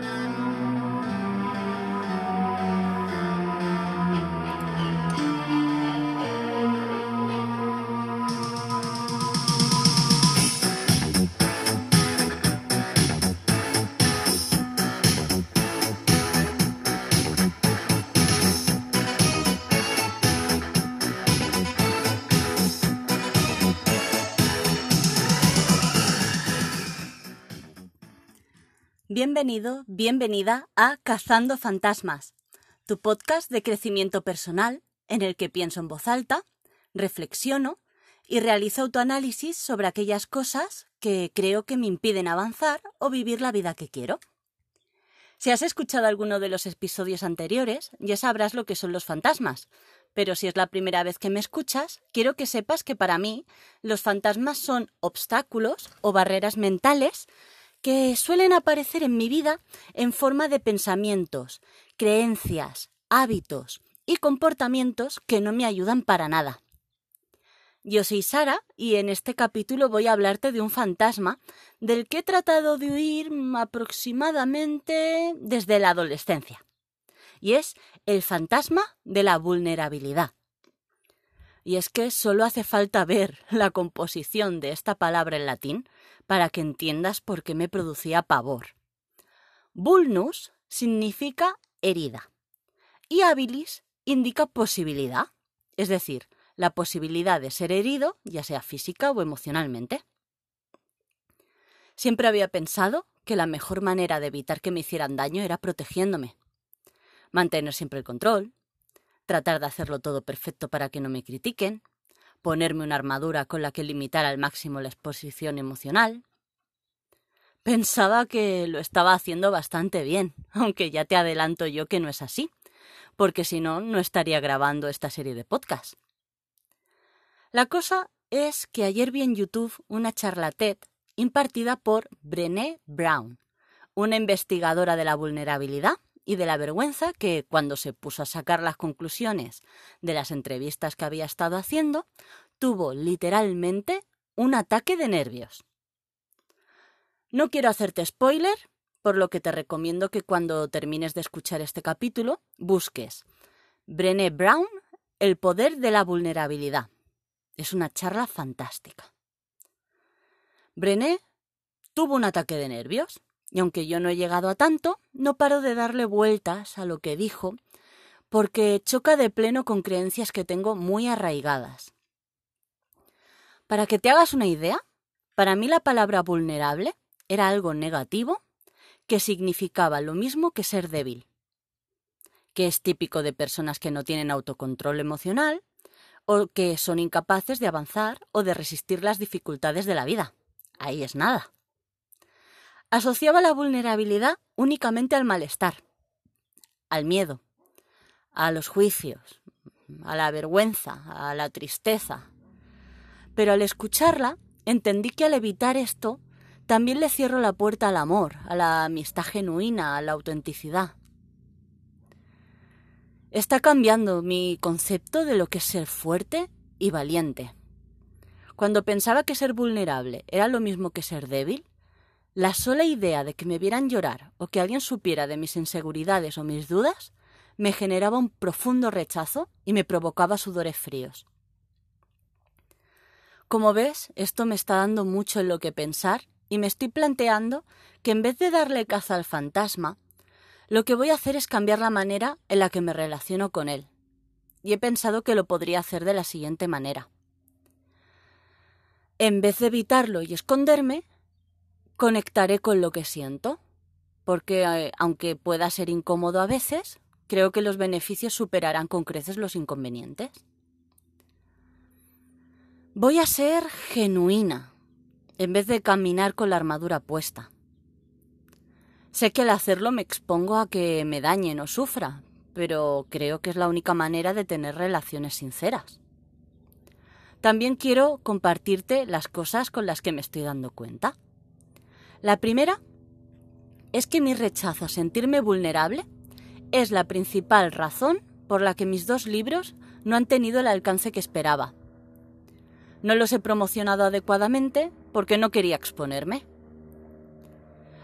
Mm-hmm. Bienvenido, bienvenida a Cazando Fantasmas, tu podcast de crecimiento personal en el que pienso en voz alta, reflexiono y realizo autoanálisis sobre aquellas cosas que creo que me impiden avanzar o vivir la vida que quiero. Si has escuchado alguno de los episodios anteriores, ya sabrás lo que son los fantasmas, pero si es la primera vez que me escuchas, quiero que sepas que para mí los fantasmas son obstáculos o barreras mentales que suelen aparecer en mi vida en forma de pensamientos, creencias, hábitos y comportamientos que no me ayudan para nada. Yo soy Sara y en este capítulo voy a hablarte de un fantasma del que he tratado de huir aproximadamente desde la adolescencia. Y es el fantasma de la vulnerabilidad. Y es que solo hace falta ver la composición de esta palabra en latín para que entiendas por qué me producía pavor. Vulnus significa herida y habilis indica posibilidad, es decir, la posibilidad de ser herido, ya sea física o emocionalmente. Siempre había pensado que la mejor manera de evitar que me hicieran daño era protegiéndome. Mantener siempre el control, tratar de hacerlo todo perfecto para que no me critiquen, ponerme una armadura con la que limitar al máximo la exposición emocional. Pensaba que lo estaba haciendo bastante bien, aunque ya te adelanto yo que no es así, porque si no, no estaría grabando esta serie de podcasts. La cosa es que ayer vi en YouTube una charla TED impartida por Brené Brown, una investigadora de la vulnerabilidad y de la vergüenza que, cuando se puso a sacar las conclusiones de las entrevistas que había estado haciendo, tuvo literalmente un ataque de nervios. No quiero hacerte spoiler, por lo que te recomiendo que cuando termines de escuchar este capítulo busques Brené Brown, El poder de la vulnerabilidad. Es una charla fantástica. Brené tuvo un ataque de nervios y aunque yo no he llegado a tanto, no paro de darle vueltas a lo que dijo, porque choca de pleno con creencias que tengo muy arraigadas. Para que te hagas una idea, para mí la palabra vulnerable era algo negativo que significaba lo mismo que ser débil, que es típico de personas que no tienen autocontrol emocional o que son incapaces de avanzar o de resistir las dificultades de la vida. Ahí es nada asociaba la vulnerabilidad únicamente al malestar, al miedo, a los juicios, a la vergüenza, a la tristeza. Pero al escucharla, entendí que al evitar esto, también le cierro la puerta al amor, a la amistad genuina, a la autenticidad. Está cambiando mi concepto de lo que es ser fuerte y valiente. Cuando pensaba que ser vulnerable era lo mismo que ser débil, la sola idea de que me vieran llorar o que alguien supiera de mis inseguridades o mis dudas me generaba un profundo rechazo y me provocaba sudores fríos. Como ves, esto me está dando mucho en lo que pensar y me estoy planteando que en vez de darle caza al fantasma, lo que voy a hacer es cambiar la manera en la que me relaciono con él. Y he pensado que lo podría hacer de la siguiente manera. En vez de evitarlo y esconderme, conectaré con lo que siento, porque eh, aunque pueda ser incómodo a veces, creo que los beneficios superarán con creces los inconvenientes. Voy a ser genuina, en vez de caminar con la armadura puesta. Sé que al hacerlo me expongo a que me dañen o sufra, pero creo que es la única manera de tener relaciones sinceras. También quiero compartirte las cosas con las que me estoy dando cuenta. La primera es que mi rechazo a sentirme vulnerable es la principal razón por la que mis dos libros no han tenido el alcance que esperaba. No los he promocionado adecuadamente porque no quería exponerme.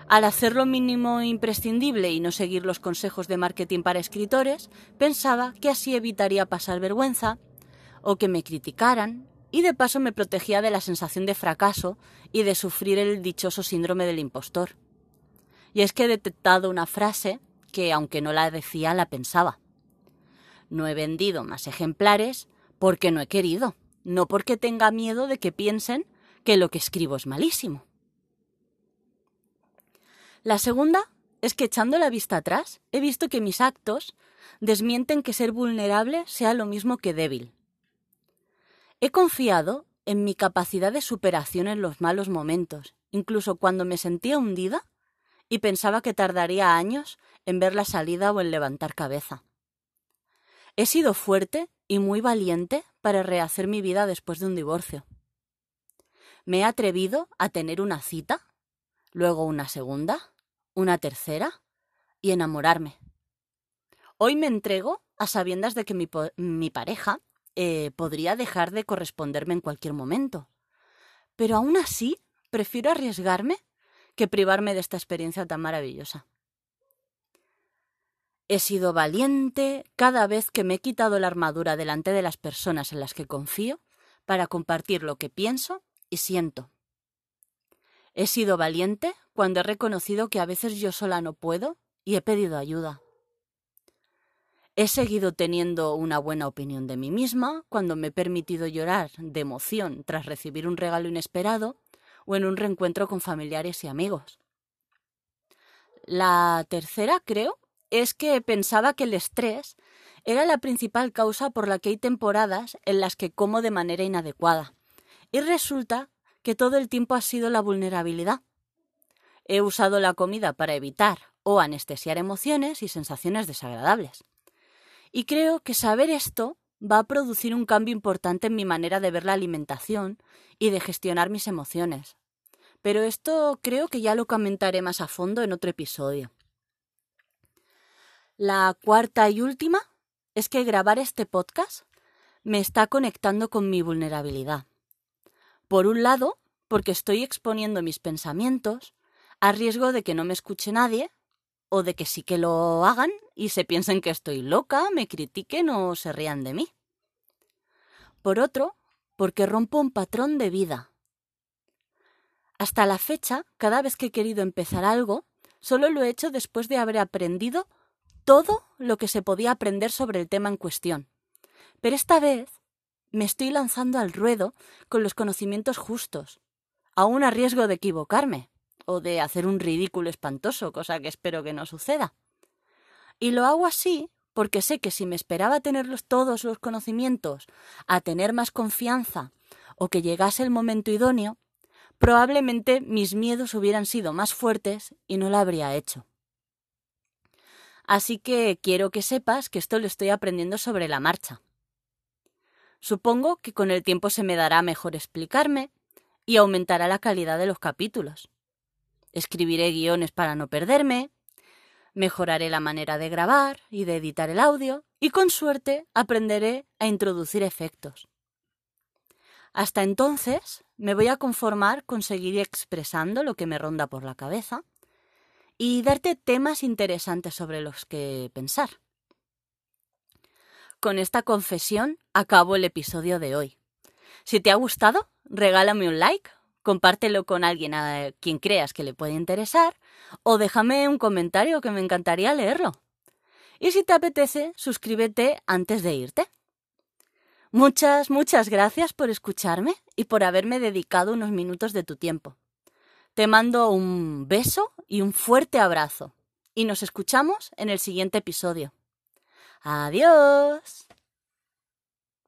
Al hacer lo mínimo imprescindible y no seguir los consejos de marketing para escritores, pensaba que así evitaría pasar vergüenza o que me criticaran y de paso me protegía de la sensación de fracaso y de sufrir el dichoso síndrome del impostor. Y es que he detectado una frase que, aunque no la decía, la pensaba. No he vendido más ejemplares porque no he querido, no porque tenga miedo de que piensen que lo que escribo es malísimo. La segunda es que echando la vista atrás he visto que mis actos desmienten que ser vulnerable sea lo mismo que débil. He confiado en mi capacidad de superación en los malos momentos, incluso cuando me sentía hundida y pensaba que tardaría años en ver la salida o en levantar cabeza. He sido fuerte y muy valiente para rehacer mi vida después de un divorcio. Me he atrevido a tener una cita, luego una segunda, una tercera y enamorarme. Hoy me entrego a sabiendas de que mi, pareja eh, podría dejar de corresponderme en cualquier momento. Pero aún así, prefiero arriesgarme que privarme de esta experiencia tan maravillosa. He sido valiente cada vez que me he quitado la armadura delante de las personas en las que confío para compartir lo que pienso y siento. He sido valiente cuando he reconocido que a veces yo sola no puedo y he pedido ayuda. He seguido teniendo una buena opinión de mí misma cuando me he permitido llorar de emoción tras recibir un regalo inesperado o en un reencuentro con familiares y amigos. La tercera, creo, es que pensaba que el estrés era la principal causa por la que hay temporadas en las que como de manera inadecuada. Y resulta que todo el tiempo ha sido la vulnerabilidad. He usado la comida para evitar o anestesiar emociones y sensaciones desagradables. Y creo que saber esto va a producir un cambio importante en mi manera de ver la alimentación y de gestionar mis emociones. Pero esto creo que ya lo comentaré más a fondo en otro episodio. La cuarta y última es que grabar este podcast me está conectando con mi vulnerabilidad. Por un lado, porque estoy exponiendo mis pensamientos a riesgo de que no me escuche nadie o de que sí que lo hagan y se piensen que estoy loca, me critiquen o se rían de mí. Por otro, porque rompo un patrón de vida. Hasta la fecha, cada vez que he querido empezar algo, solo lo he hecho después de haber aprendido todo lo que se podía aprender sobre el tema en cuestión. Pero esta vez me estoy lanzando al ruedo con los conocimientos justos, aún a riesgo de equivocarme o de hacer un ridículo espantoso, cosa que espero que no suceda. Y lo hago así porque sé que si me esperaba tener todos los conocimientos, a tener más confianza o que llegase el momento idóneo, probablemente mis miedos hubieran sido más fuertes y no lo habría hecho. Así que quiero que sepas que esto lo estoy aprendiendo sobre la marcha. Supongo que con el tiempo se me dará mejor explicarme y aumentará la calidad de los capítulos. Escribiré guiones para no perderme, mejoraré la manera de grabar y de editar el audio y con suerte aprenderé a introducir efectos. Hasta entonces me voy a conformar con seguir expresando lo que me ronda por la cabeza y darte temas interesantes sobre los que pensar. Con esta confesión acabo el episodio de hoy. Si te ha gustado, regálame un like, compártelo con alguien a quien creas que le puede interesar o déjame un comentario que me encantaría leerlo. Y si te apetece, suscríbete antes de irte. Muchas, muchas gracias por escucharme y por haberme dedicado unos minutos de tu tiempo. Te mando un beso y un fuerte abrazo. Y nos escuchamos en el siguiente episodio. Adiós.